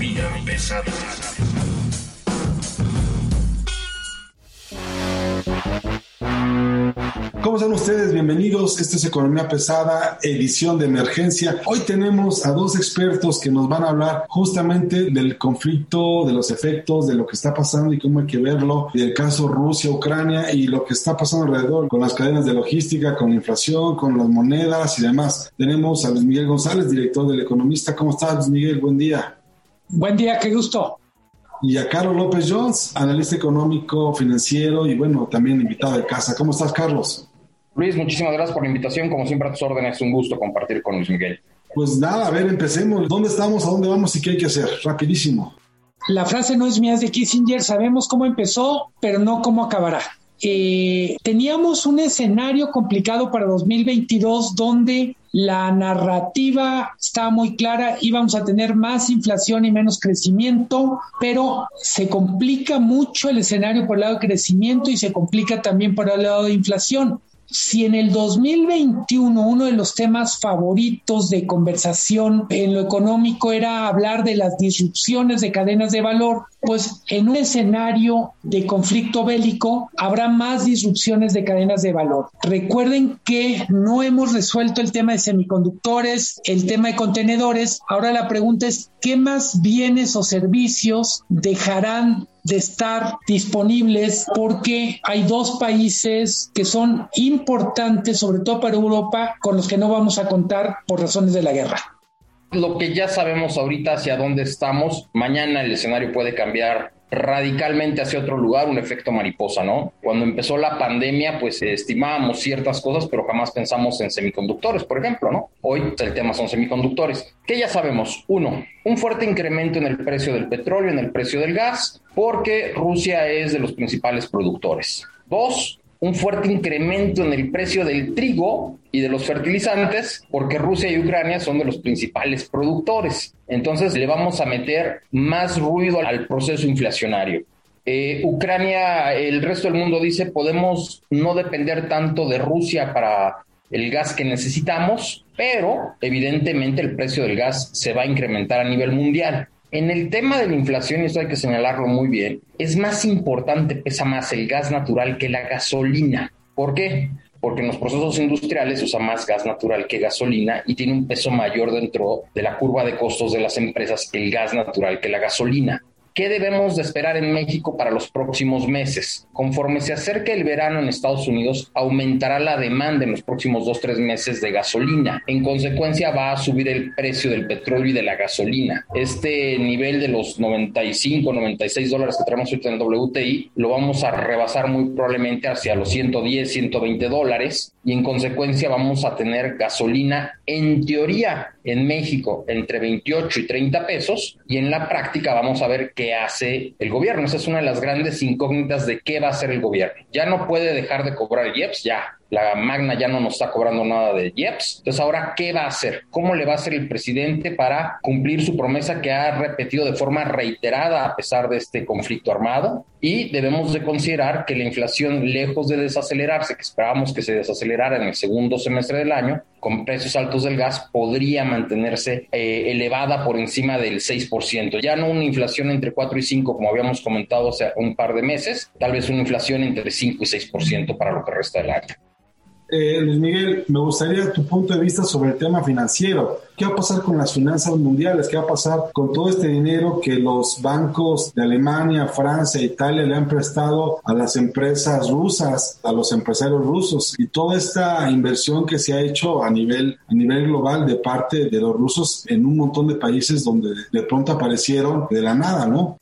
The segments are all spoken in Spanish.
Pesada. ¿Cómo están ustedes? Bienvenidos. Esta es Economía Pesada, edición de emergencia. Hoy tenemos a dos expertos que nos van a hablar justamente del conflicto, de los efectos, de lo que está pasando y cómo hay que verlo, del caso Rusia-Ucrania y lo que está pasando alrededor con las cadenas de logística, con la inflación, con las monedas y demás. Tenemos a Luis Miguel González, director del Economista. ¿Cómo estás, Luis Miguel? Buen día. Buen día, qué gusto y a Carlos López Jones, analista económico, financiero y bueno, también invitado de casa. ¿Cómo estás, Carlos? Luis, muchísimas gracias por la invitación. Como siempre, a tus órdenes, es un gusto compartir con Luis Miguel. Pues nada, a ver, empecemos. ¿Dónde estamos? ¿A dónde vamos y qué hay que hacer? Rapidísimo. La frase no es mía, es de Kissinger. Sabemos cómo empezó, pero no cómo acabará. Eh, teníamos un escenario complicado para 2022 donde la narrativa estaba muy clara, íbamos a tener más inflación y menos crecimiento, pero se complica mucho el escenario por el lado de crecimiento y se complica también por el lado de inflación. Si en el 2021 uno de los temas favoritos de conversación en lo económico era hablar de las disrupciones de cadenas de valor, pues en un escenario de conflicto bélico habrá más disrupciones de cadenas de valor. Recuerden que no hemos resuelto el tema de semiconductores, el tema de contenedores. Ahora la pregunta es, ¿qué más bienes o servicios dejarán de estar disponibles porque hay dos países que son importantes, sobre todo para Europa, con los que no vamos a contar por razones de la guerra. Lo que ya sabemos ahorita hacia dónde estamos, mañana el escenario puede cambiar radicalmente hacia otro lugar, un efecto mariposa, ¿no? Cuando empezó la pandemia, pues estimábamos ciertas cosas, pero jamás pensamos en semiconductores, por ejemplo, ¿no? Hoy el tema son semiconductores. ¿Qué ya sabemos? Uno, un fuerte incremento en el precio del petróleo, en el precio del gas, porque Rusia es de los principales productores. Dos, un fuerte incremento en el precio del trigo y de los fertilizantes, porque Rusia y Ucrania son de los principales productores. Entonces le vamos a meter más ruido al proceso inflacionario. Eh, Ucrania, el resto del mundo dice, podemos no depender tanto de Rusia para el gas que necesitamos, pero evidentemente el precio del gas se va a incrementar a nivel mundial. En el tema de la inflación, y esto hay que señalarlo muy bien, es más importante, pesa más el gas natural que la gasolina. ¿Por qué? Porque en los procesos industriales usa más gas natural que gasolina y tiene un peso mayor dentro de la curva de costos de las empresas el gas natural que la gasolina. ¿Qué debemos de esperar en México para los próximos meses? Conforme se acerque el verano en Estados Unidos, aumentará la demanda en los próximos dos, tres meses de gasolina. En consecuencia, va a subir el precio del petróleo y de la gasolina. Este nivel de los 95, 96 dólares que tenemos ahorita en WTI, lo vamos a rebasar muy probablemente hacia los 110, 120 dólares y en consecuencia vamos a tener gasolina en teoría en México entre 28 y 30 pesos y en la práctica vamos a ver hace el gobierno. Esa es una de las grandes incógnitas de qué va a hacer el gobierno. Ya no puede dejar de cobrar IEPS, ya la Magna ya no nos está cobrando nada de IEPS. Entonces, ahora, ¿qué va a hacer? ¿Cómo le va a hacer el presidente para cumplir su promesa que ha repetido de forma reiterada a pesar de este conflicto armado? Y debemos de considerar que la inflación, lejos de desacelerarse, que esperábamos que se desacelerara en el segundo semestre del año, con precios altos del gas, podría mantenerse eh, elevada por encima del 6%. Ya no una inflación entre 4 y 5, como habíamos comentado hace un par de meses, tal vez una inflación entre 5 y 6% para lo que resta del año. Eh, Luis Miguel, me gustaría tu punto de vista sobre el tema financiero. ¿Qué va a pasar con las finanzas mundiales? ¿Qué va a pasar con todo este dinero que los bancos de Alemania, Francia, Italia le han prestado a las empresas rusas, a los empresarios rusos? Y toda esta inversión que se ha hecho a nivel, a nivel global de parte de los rusos en un montón de países donde de pronto aparecieron de la nada, ¿no?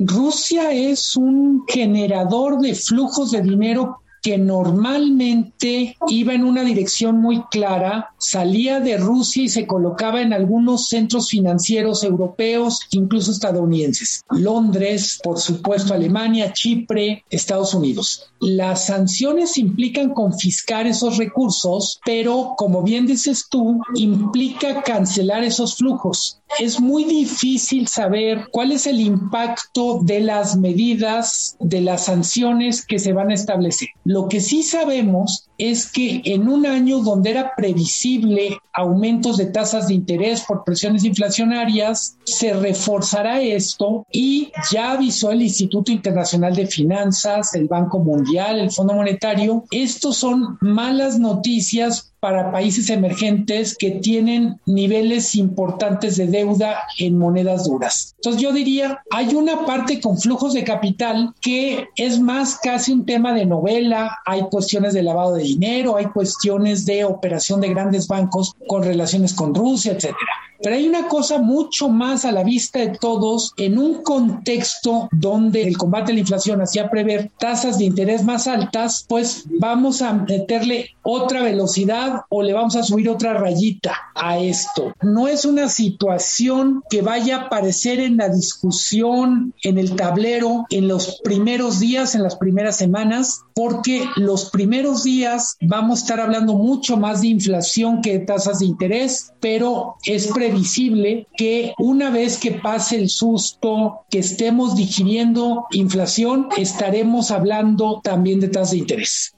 Rusia es un generador de flujos de dinero que normalmente iba en una dirección muy clara, salía de Rusia y se colocaba en algunos centros financieros europeos, incluso estadounidenses. Londres, por supuesto, Alemania, Chipre, Estados Unidos. Las sanciones implican confiscar esos recursos, pero como bien dices tú, implica cancelar esos flujos. Es muy difícil saber cuál es el impacto de las medidas, de las sanciones que se van a establecer. Lo que sí sabemos es que en un año donde era previsible aumentos de tasas de interés por presiones inflacionarias, se reforzará esto y ya avisó el Instituto Internacional de Finanzas, el Banco Mundial, el Fondo Monetario. Estos son malas noticias para países emergentes que tienen niveles importantes de deuda en monedas duras. Entonces yo diría, hay una parte con flujos de capital que es más casi un tema de novela, hay cuestiones de lavado de dinero, hay cuestiones de operación de grandes bancos con relaciones con Rusia, etcétera. Pero hay una cosa mucho más a la vista de todos en un contexto donde el combate a la inflación hacía prever tasas de interés más altas, pues vamos a meterle otra velocidad o le vamos a subir otra rayita a esto. No es una situación que vaya a aparecer en la discusión, en el tablero, en los primeros días, en las primeras semanas, porque los primeros días vamos a estar hablando mucho más de inflación que de tasas de interés, pero es pre previsible que una vez que pase el susto, que estemos digiriendo inflación, estaremos hablando también de tasas de interés.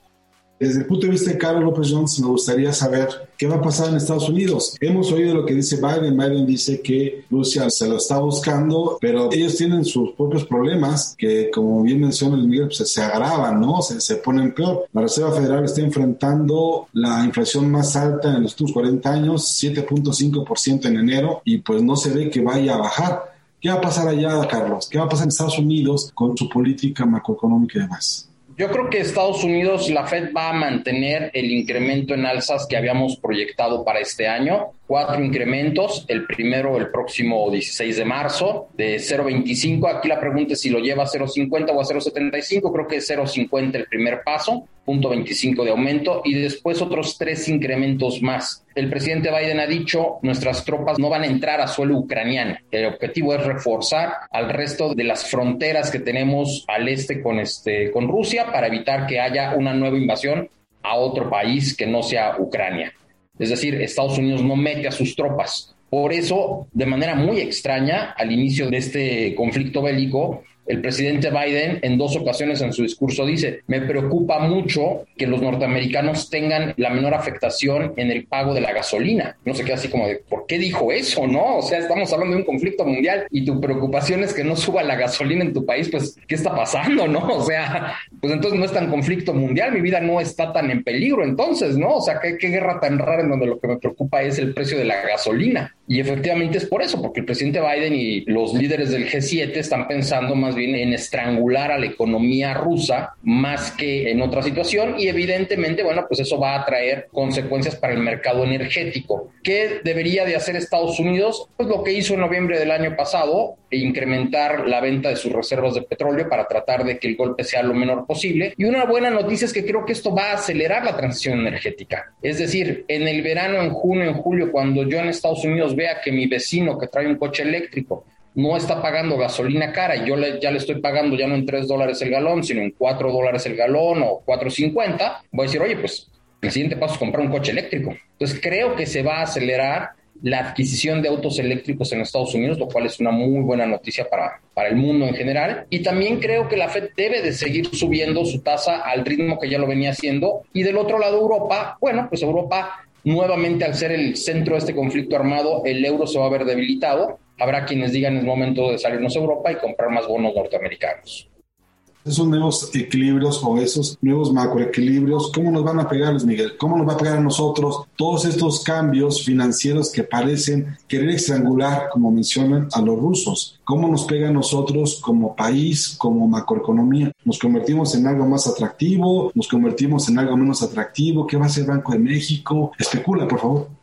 Desde el punto de vista de Carlos López Jones, me gustaría saber qué va a pasar en Estados Unidos. Hemos oído lo que dice Biden. Biden dice que Rusia se lo está buscando, pero ellos tienen sus propios problemas que, como bien menciona el Miguel, pues, se agravan, ¿no? Se, se ponen peor. La Reserva Federal está enfrentando la inflación más alta en los últimos 40 años, 7.5% en enero, y pues no se ve que vaya a bajar. ¿Qué va a pasar allá, Carlos? ¿Qué va a pasar en Estados Unidos con su política macroeconómica y demás? Yo creo que Estados Unidos, la Fed va a mantener el incremento en alzas que habíamos proyectado para este año. Cuatro incrementos, el primero el próximo 16 de marzo de 0.25. Aquí la pregunta es si lo lleva a 0.50 o a 0.75. Creo que es 0.50 el primer paso, 25 de aumento y después otros tres incrementos más. El presidente Biden ha dicho, nuestras tropas no van a entrar a suelo ucraniano. El objetivo es reforzar al resto de las fronteras que tenemos al este con, este, con Rusia para evitar que haya una nueva invasión a otro país que no sea Ucrania. Es decir, Estados Unidos no mete a sus tropas. Por eso, de manera muy extraña, al inicio de este conflicto bélico, el presidente Biden en dos ocasiones en su discurso dice, me preocupa mucho que los norteamericanos tengan la menor afectación en el pago de la gasolina. No se queda así como de, ¿por qué dijo eso? No, o sea, estamos hablando de un conflicto mundial y tu preocupación es que no suba la gasolina en tu país, pues, ¿qué está pasando? ¿No? O sea, pues entonces no es tan conflicto mundial, mi vida no está tan en peligro entonces, ¿no? O sea, ¿qué, qué guerra tan rara en donde lo que me preocupa es el precio de la gasolina? Y efectivamente es por eso, porque el presidente Biden y los líderes del G7 están pensando más bien en estrangular a la economía rusa más que en otra situación y evidentemente, bueno, pues eso va a traer consecuencias para el mercado energético. ¿Qué debería de hacer Estados Unidos? Pues lo que hizo en noviembre del año pasado, incrementar la venta de sus reservas de petróleo para tratar de que el golpe sea lo menor posible. Y una buena noticia es que creo que esto va a acelerar la transición energética. Es decir, en el verano, en junio, en julio, cuando yo en Estados Unidos vea que mi vecino que trae un coche eléctrico no está pagando gasolina cara y yo ya le estoy pagando ya no en 3 dólares el galón, sino en 4 dólares el galón o 4.50, voy a decir, oye, pues el siguiente paso es comprar un coche eléctrico. Entonces creo que se va a acelerar la adquisición de autos eléctricos en Estados Unidos, lo cual es una muy buena noticia para, para el mundo en general. Y también creo que la Fed debe de seguir subiendo su tasa al ritmo que ya lo venía haciendo. Y del otro lado, Europa, bueno, pues Europa nuevamente al ser el centro de este conflicto armado, el euro se va a ver debilitado. Habrá quienes digan es momento de salirnos a Europa y comprar más bonos norteamericanos esos nuevos equilibrios o esos nuevos macroequilibrios, ¿cómo nos van a pegar, Luis Miguel? ¿Cómo nos va a pegar a nosotros todos estos cambios financieros que parecen querer estrangular, como mencionan, a los rusos? ¿Cómo nos pega a nosotros como país, como macroeconomía? ¿Nos convertimos en algo más atractivo? ¿Nos convertimos en algo menos atractivo? ¿Qué va a hacer Banco de México? Especula, por favor.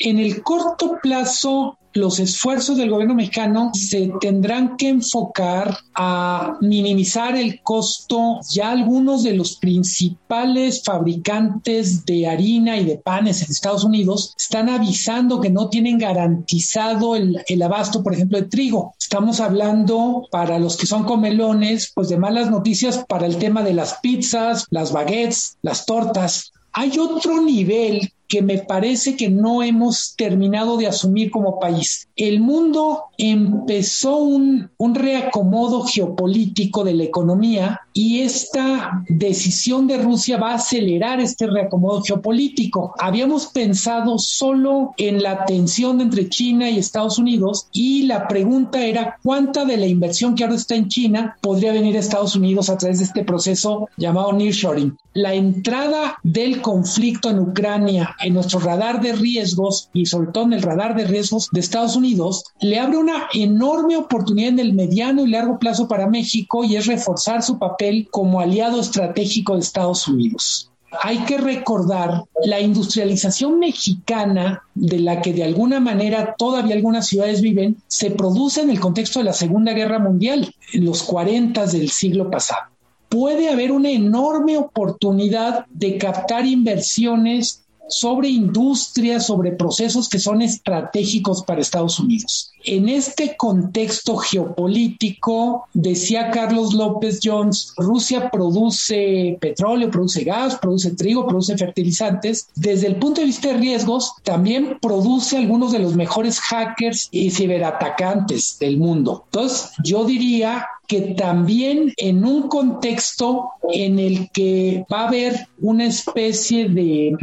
En el corto plazo, los esfuerzos del gobierno mexicano se tendrán que enfocar a minimizar el costo. Ya algunos de los principales fabricantes de harina y de panes en Estados Unidos están avisando que no tienen garantizado el, el abasto, por ejemplo, de trigo. Estamos hablando para los que son comelones, pues de malas noticias para el tema de las pizzas, las baguettes, las tortas. Hay otro nivel que me parece que no hemos terminado de asumir como país. El mundo empezó un, un reacomodo geopolítico de la economía y esta decisión de Rusia va a acelerar este reacomodo geopolítico. Habíamos pensado solo en la tensión entre China y Estados Unidos y la pregunta era cuánta de la inversión que ahora está en China podría venir a Estados Unidos a través de este proceso llamado nearshoring. La entrada del conflicto en Ucrania en nuestro radar de riesgos y sobre todo en el radar de riesgos de Estados Unidos, le abre una enorme oportunidad en el mediano y largo plazo para México y es reforzar su papel como aliado estratégico de Estados Unidos. Hay que recordar la industrialización mexicana de la que de alguna manera todavía algunas ciudades viven, se produce en el contexto de la Segunda Guerra Mundial, en los 40 del siglo pasado puede haber una enorme oportunidad de captar inversiones sobre industrias, sobre procesos que son estratégicos para Estados Unidos. En este contexto geopolítico, decía Carlos López Jones, Rusia produce petróleo, produce gas, produce trigo, produce fertilizantes. Desde el punto de vista de riesgos, también produce algunos de los mejores hackers y ciberatacantes del mundo. Entonces, yo diría que también en un contexto en el que va a haber una especie de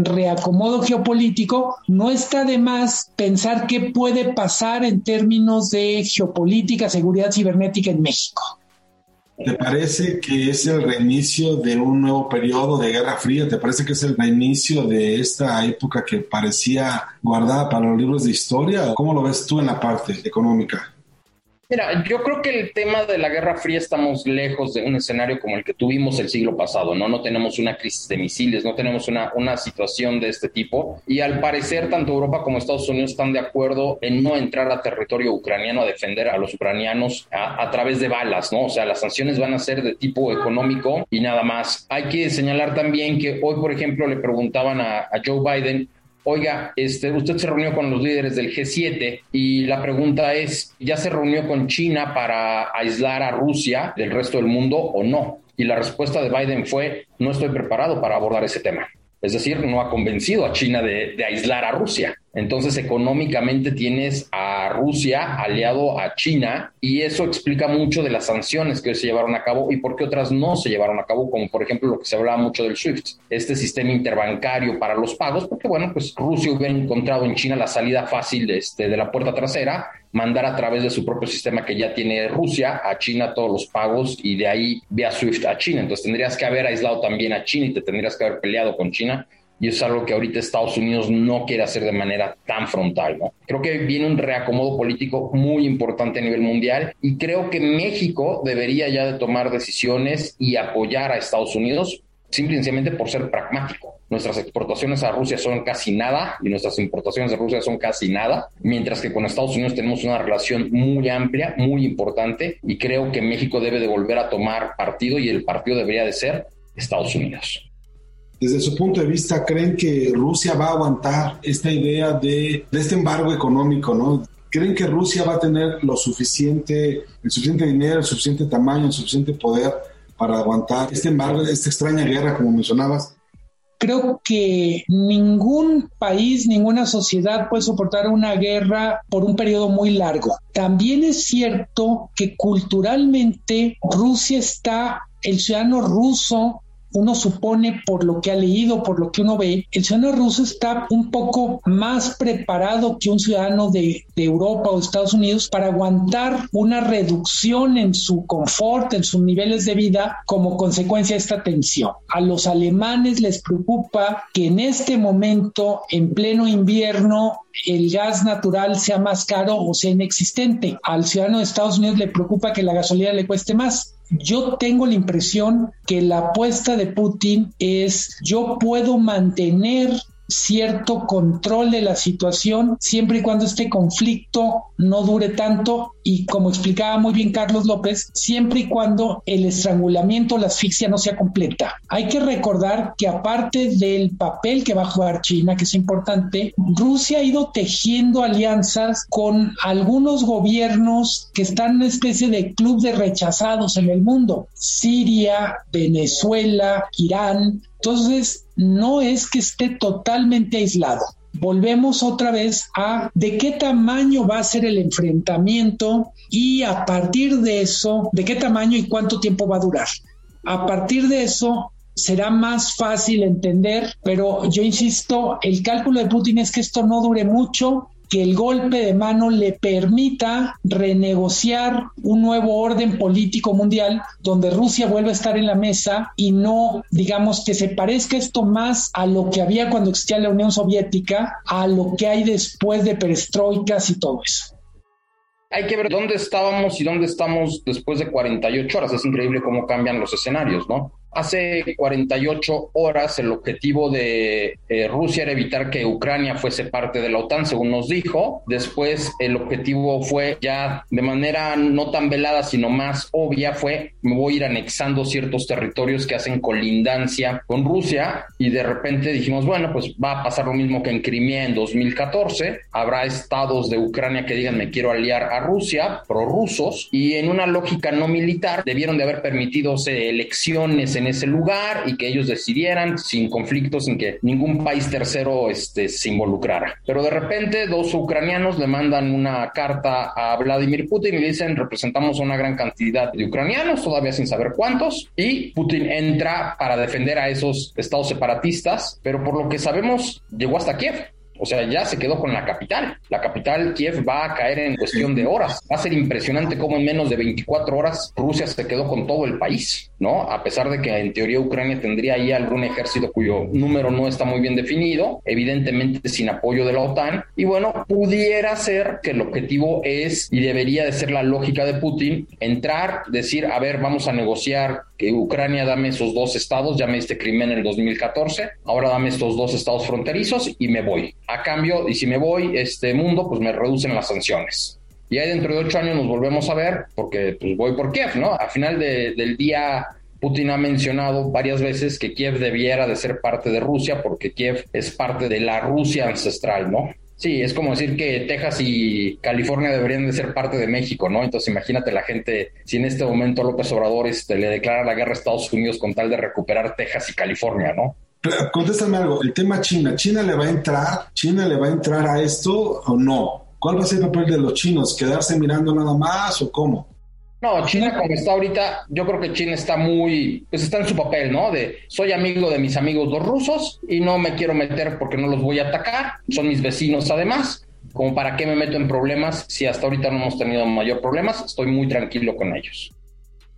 reacomodo geopolítico, no está de más pensar qué puede pasar en términos de geopolítica, seguridad cibernética en México. ¿Te parece que es el reinicio de un nuevo periodo de Guerra Fría? ¿Te parece que es el reinicio de esta época que parecía guardada para los libros de historia? ¿Cómo lo ves tú en la parte económica? Mira, yo creo que el tema de la Guerra Fría estamos lejos de un escenario como el que tuvimos el siglo pasado, ¿no? No tenemos una crisis de misiles, no tenemos una, una situación de este tipo y al parecer tanto Europa como Estados Unidos están de acuerdo en no entrar a territorio ucraniano a defender a los ucranianos a, través de balas, ¿no? O sea, las sanciones van a ser de tipo económico y nada más. Hay que señalar también que hoy, por ejemplo, le preguntaban a, a Joe Biden oiga, este, usted se reunió con los líderes del G7 y la pregunta es, ¿ya se reunió con China para aislar a Rusia del resto del mundo o no? Y la respuesta de Biden fue, no estoy preparado para abordar ese tema. Es decir, no ha convencido a China de, de aislar a Rusia. Entonces, económicamente tienes a Rusia aliado a China y eso explica mucho de las sanciones que se llevaron a cabo y por qué otras no se llevaron a cabo, como por ejemplo lo que se hablaba mucho del SWIFT, este sistema interbancario para los pagos, porque bueno, pues Rusia hubiera encontrado en China la salida fácil de, este, de la puerta trasera, mandar a través de su propio sistema que ya tiene Rusia a China todos los pagos y de ahí vía SWIFT a China. Entonces tendrías que haber aislado también a China y te tendrías que haber peleado con China y es algo que ahorita Estados Unidos no quiere hacer de manera tan frontal. ¿no? Creo que viene un reacomodo político muy importante a nivel mundial y creo que México debería ya de tomar decisiones y apoyar a Estados Unidos simplemente por ser pragmático. Nuestras exportaciones a Rusia son casi nada y nuestras importaciones de Rusia son casi nada, mientras que con Estados Unidos tenemos una relación muy amplia, muy importante y creo que México debe de volver a tomar partido y el partido debería de ser Estados Unidos desde su punto de vista, ¿creen que Rusia va a aguantar esta idea de, este embargo económico, ¿no? ¿Creen que Rusia va a tener lo suficiente, el suficiente dinero, el suficiente tamaño, el suficiente poder para aguantar este embargo, esta extraña guerra, como mencionabas? Creo que ningún país, ninguna sociedad puede soportar una guerra por un periodo muy largo. También es cierto que culturalmente Rusia está, el ciudadano ruso uno supone por lo que ha leído, por lo que uno ve, el ciudadano ruso está un poco más preparado que un ciudadano de, Europa o Estados Unidos para aguantar una reducción en su confort, en sus niveles de vida como consecuencia de esta tensión. A los alemanes les preocupa que en este momento, en pleno invierno, el gas natural sea más caro o sea inexistente. Al ciudadano de Estados Unidos le preocupa que la gasolina le cueste más. Yo tengo la impresión que la apuesta de Putin es yo puedo mantener cierto control de la situación siempre y cuando este conflicto no dure tanto y como explicaba muy bien Carlos López, siempre y cuando el estrangulamiento, la asfixia no sea completa. Hay que recordar que aparte del papel que va a jugar China, que es importante, Rusia ha ido tejiendo alianzas con algunos gobiernos que están en una especie de club de rechazados en el mundo. Siria, Venezuela, Irán. Entonces, no es que esté totalmente aislado volvemos otra vez a de qué tamaño va a ser el enfrentamiento y a partir de eso, de qué tamaño y cuánto tiempo va a durar. A partir de eso, será más fácil entender, pero yo insisto, el cálculo de Putin es que esto no dure mucho que el golpe de mano le permita renegociar un nuevo orden político mundial donde Rusia vuelva a estar en la mesa y no, digamos, que se parezca esto más a lo que había cuando existía la Unión Soviética, a lo que hay después de perestroikas y todo eso hay que ver dónde estábamos y dónde estamos después de 48 horas. Es increíble cómo cambian los escenarios, ¿no? Hace 48 horas el objetivo de eh, Rusia era evitar que Ucrania fuese parte de la OTAN, según nos dijo. Después el objetivo fue ya de manera no tan velada, sino más obvia, fue me voy a ir anexando ciertos territorios que hacen colindancia con Rusia y de repente dijimos, bueno, pues va a pasar lo mismo que en Crimea en 2014. Habrá estados de Ucrania que digan me quiero aliar a Rusia, prorrusos, y en una lógica no militar debieron de haber permitido elecciones en ese lugar y que ellos decidieran sin conflictos, sin que ningún país tercero este, se involucrara. Pero de repente dos ucranianos le mandan una carta a Vladimir Putin y le dicen representamos a una gran cantidad de ucranianos, todavía sin saber cuántos, y Putin entra para defender a esos estados separatistas, pero por lo que sabemos llegó hasta Kiev. O sea, ya se quedó con la capital. La capital, Kiev, va a caer en cuestión de horas. Va a ser impresionante cómo en menos de 24 horas Rusia se quedó con todo el país, ¿no? A pesar de que en teoría Ucrania tendría ahí algún ejército cuyo número no está muy bien definido, evidentemente sin apoyo de la OTAN. Y bueno, pudiera ser que el objetivo es y debería de ser la lógica de Putin, entrar, decir, a ver, vamos a negociar que Ucrania dame esos dos estados, ya me diste crimen en el 2014, ahora dame estos dos estados fronterizos y me voy a cambio, y si me voy, este mundo, pues me reducen las sanciones. Y ahí dentro de ocho años nos volvemos a ver, porque pues voy por Kiev, ¿no? Al final del día, Putin ha mencionado varias veces que Kiev debiera de ser parte de Rusia, porque Kiev es parte de la Rusia ancestral, ¿no? Sí, es como decir que Texas y California deberían de ser parte de México, ¿no? Entonces imagínate la gente, si en este momento López Obrador este, le declara la guerra a Estados Unidos con tal de recuperar Texas y California, ¿no? Contéstame algo, el tema China, ¿China le va a entrar? ¿China le va a entrar a esto o no? ¿Cuál va a ser el papel de los chinos? ¿Quedarse mirando nada más o cómo? No, China como está ahorita, yo creo que China está muy, pues está en su papel, ¿no? De soy amigo de mis amigos los rusos y no me quiero meter porque no los voy a atacar, son mis vecinos además, como para qué me meto en problemas si hasta ahorita no hemos tenido mayor problemas, estoy muy tranquilo con ellos.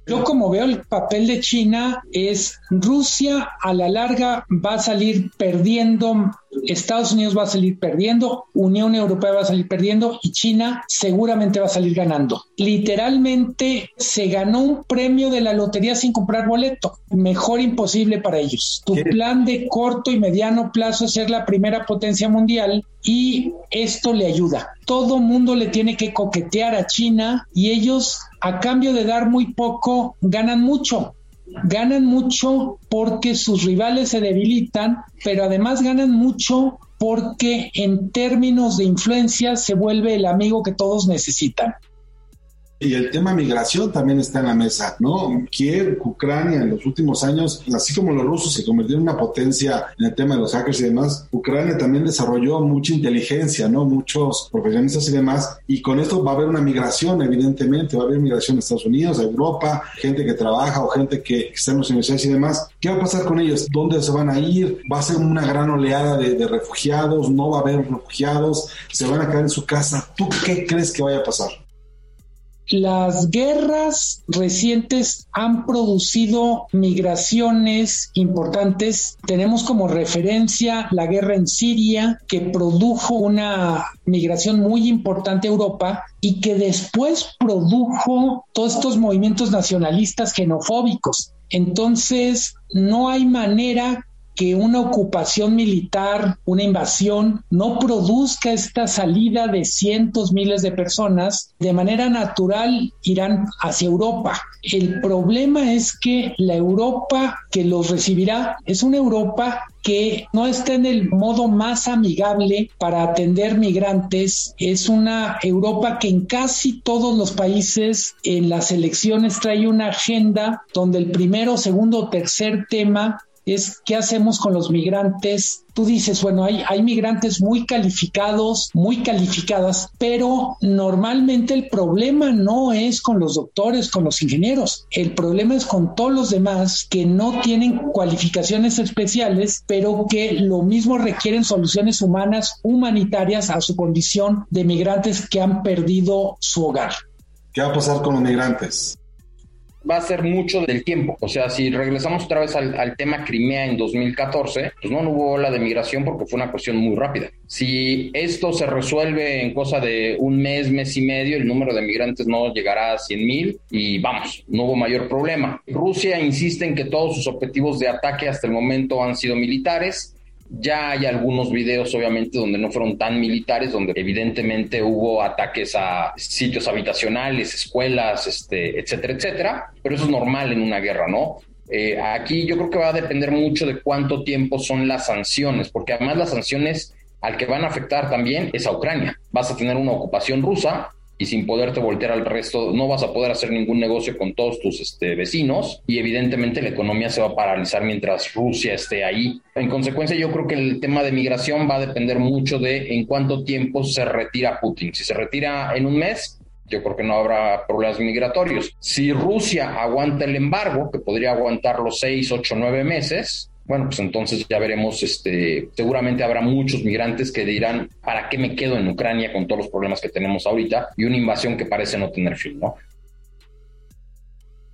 Yo como veo el papel de China es Rusia a la larga va a salir perdiendo Estados Unidos va a salir perdiendo, Unión Europea va a salir perdiendo y China seguramente va a salir ganando. Literalmente se ganó un premio de la lotería sin comprar boleto. Mejor imposible para ellos. Tu plan de corto y mediano plazo es ser la primera potencia mundial y esto le ayuda. Todo mundo le tiene que coquetear a China y ellos a cambio de dar muy poco ganan mucho ganan mucho porque sus rivales se debilitan, pero además ganan mucho porque en términos de influencia se vuelve el amigo que todos necesitan. Y el tema migración también está en la mesa, ¿no? Kiev, Ucrania, en los últimos años, así como los rusos se convirtieron en una potencia en el tema de los hackers y demás, Ucrania también desarrolló mucha inteligencia, ¿no? Muchos profesionistas y demás, y con esto va a haber una migración, evidentemente, va a haber migración a Estados Unidos, a Europa, gente que trabaja o gente que está en las universidades y demás. ¿Qué va a pasar con ellos? ¿Dónde se van a ir? ¿Va a ser una gran oleada de, de refugiados? ¿No va a haber refugiados? ¿Se van a quedar en su casa? ¿Tú qué crees que vaya a pasar? Las guerras recientes han producido migraciones importantes. Tenemos como referencia la guerra en Siria, que produjo una migración muy importante a Europa y que después produjo todos estos movimientos nacionalistas xenofóbicos. Entonces, no hay manera que una ocupación militar, una invasión, no produzca esta salida de cientos, miles de personas, de manera natural irán hacia Europa. El problema es que la Europa que los recibirá es una Europa que no está en el modo más amigable para atender migrantes. Es una Europa que en casi todos los países en las elecciones trae una agenda donde el primero, segundo tercer tema es qué hacemos con los migrantes. Tú dices, bueno, hay, hay migrantes muy calificados, muy calificadas, pero normalmente el problema no es con los doctores, con los ingenieros. El problema es con todos los demás que no tienen cualificaciones especiales, pero que lo mismo requieren soluciones humanas, humanitarias a su condición de migrantes que han perdido su hogar. ¿Qué va a pasar con los migrantes? Va a ser mucho del tiempo. O sea, si regresamos otra vez al, tema Crimea en 2014, pues no, hubo ola de migración porque fue una cuestión muy rápida. Si esto se resuelve en cosa de un mes, mes y medio, el número de migrantes no llegará a 100 mil y vamos, no hubo mayor problema. Rusia insiste en que todos sus objetivos de ataque hasta el momento han sido militares ya hay algunos videos, obviamente, donde no fueron tan militares, donde evidentemente hubo ataques a sitios habitacionales, escuelas, este, etcétera, etcétera. Pero eso es normal en una guerra, ¿no? Eh, aquí yo creo que va a depender mucho de cuánto tiempo son las sanciones, porque además las sanciones al que van a afectar también es a Ucrania. Vas a tener una ocupación rusa y sin poderte voltear al resto, no vas a poder hacer ningún negocio con todos tus este, vecinos y evidentemente la economía se va a paralizar mientras Rusia esté ahí. En consecuencia, yo creo que el tema de migración va a depender mucho de en cuánto tiempo se retira Putin. Si se retira en un mes, yo creo que no habrá problemas migratorios. Si Rusia aguanta el embargo, que podría aguantar los seis, ocho, nueve meses, bueno, pues entonces ya veremos, este, seguramente habrá muchos migrantes que dirán, ¿para qué me quedo en Ucrania con todos los problemas que tenemos ahorita? Y una invasión que parece no tener fin, ¿no?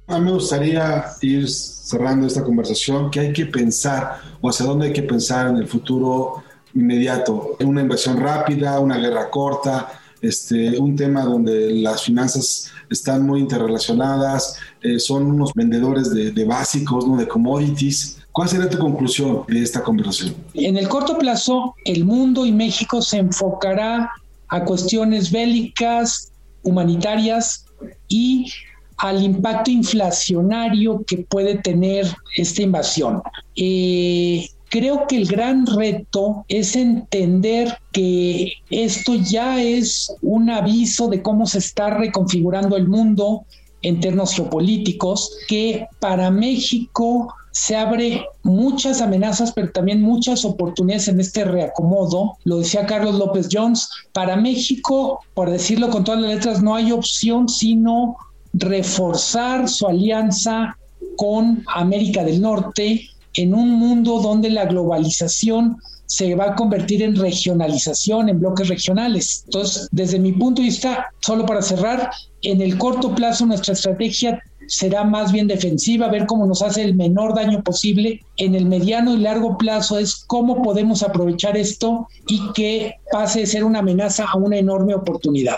A mí me gustaría ir cerrando esta conversación, que hay que pensar, o hacia dónde hay que pensar en el futuro inmediato. Una invasión rápida, una guerra corta, este, un tema donde las finanzas están muy interrelacionadas, eh, son unos vendedores de, de básicos, ¿no? de commodities ¿Cuál sería tu conclusión de esta conversación? En el corto plazo, el mundo y México se enfocará a cuestiones bélicas, humanitarias y al impacto inflacionario que puede tener esta invasión. Eh, creo que el gran reto es entender que esto ya es un aviso de cómo se está reconfigurando el mundo en términos geopolíticos, que para México se abre muchas amenazas, pero también muchas oportunidades en este reacomodo. Lo decía Carlos López Jones, para México, por decirlo con todas las letras, no hay opción sino reforzar su alianza con América del Norte en un mundo donde la globalización se va a convertir en regionalización, en bloques regionales. Entonces, desde mi punto de vista, solo para cerrar, en el corto plazo nuestra estrategia será más bien defensiva, ver cómo nos hace el menor daño posible. En el mediano y largo plazo es cómo podemos aprovechar esto y que pase de ser una amenaza a una enorme oportunidad.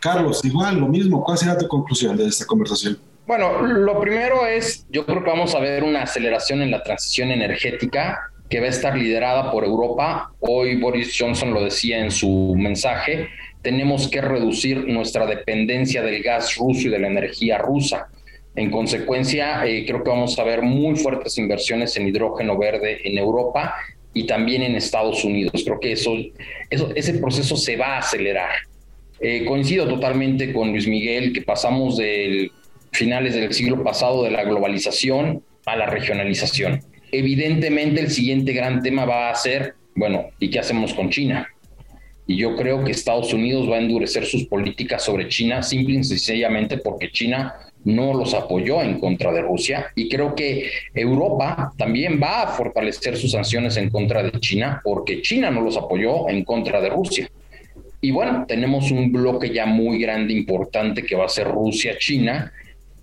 Carlos, igual lo mismo, ¿cuál será tu conclusión de esta conversación? Bueno, lo primero es, yo creo que vamos a ver una aceleración en la transición energética que va a estar liderada por Europa. Hoy Boris Johnson lo decía en su mensaje, tenemos que reducir nuestra dependencia del gas ruso y de la energía rusa. En consecuencia, eh, creo que vamos a ver muy fuertes inversiones en hidrógeno verde en Europa y también en Estados Unidos. Creo que eso, ese proceso se va a acelerar. Eh, coincido totalmente con Luis Miguel que pasamos de finales del siglo pasado de la globalización a la regionalización. Evidentemente el siguiente gran tema va a ser, bueno, ¿y qué hacemos con China? Y yo creo que Estados Unidos va a endurecer sus políticas sobre China simple y sencillamente porque China no los apoyó en contra de Rusia y creo que Europa también va a fortalecer sus sanciones en contra de China porque China no los apoyó en contra de Rusia. Y bueno, tenemos un bloque ya muy grande, importante, que va a ser Rusia-China,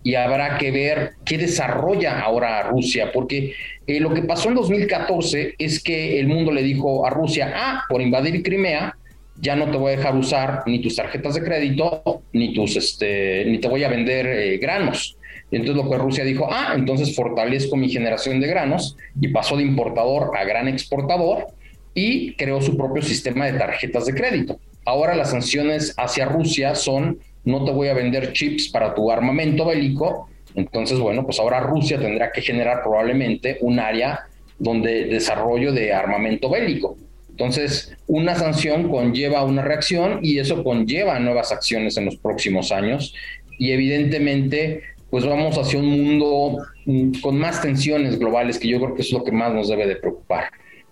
y habrá que ver qué desarrolla ahora Rusia, porque eh, lo que pasó en 2014 es que el mundo le dijo a Rusia, ah, por invadir Crimea, ya no te voy a dejar usar ni tus tarjetas de crédito, ni tus, este, ni te voy a vender eh, granos. Y entonces lo que Rusia dijo, ah, entonces fortalezco mi generación de granos y pasó de importador a gran exportador y creó su propio sistema de tarjetas de crédito. Ahora las sanciones hacia Rusia son, no te voy a vender chips para tu armamento bélico, entonces, bueno, pues ahora Rusia tendrá que generar probablemente un área donde desarrollo de armamento bélico. Entonces, una sanción conlleva una reacción y eso conlleva nuevas acciones en los próximos años y evidentemente pues vamos hacia un mundo mm, con más tensiones globales que yo creo que es lo que más nos debe de preocupar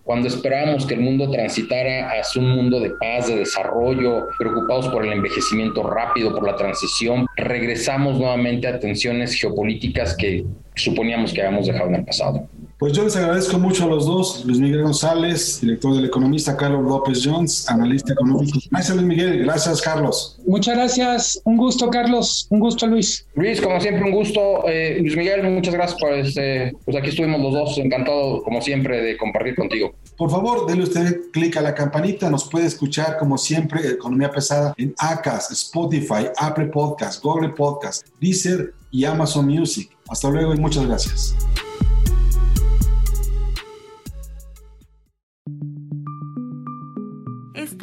cuando esperábamos que el mundo transitara hacia un mundo de paz, de desarrollo, preocupados por el envejecimiento rápido, por la transición, regresamos nuevamente a tensiones geopolíticas que suponíamos que habíamos dejado en el pasado. Pues yo les agradezco mucho a los dos, Luis Miguel González, director del Economista, Carlos López Jones, analista económico. Gracias Luis Miguel, gracias Carlos. Muchas gracias, un gusto Carlos, un gusto Luis. Luis, como siempre, un gusto. Eh, Luis Miguel, muchas gracias por este, pues aquí estuvimos los dos, encantado como siempre de compartir contigo. Por favor, denle usted clic a la campanita, nos puede escuchar como siempre Economía Pesada en Acas, Spotify, Apple Podcast, Google Podcast, Deezer y Amazon Music. Hasta luego y muchas gracias.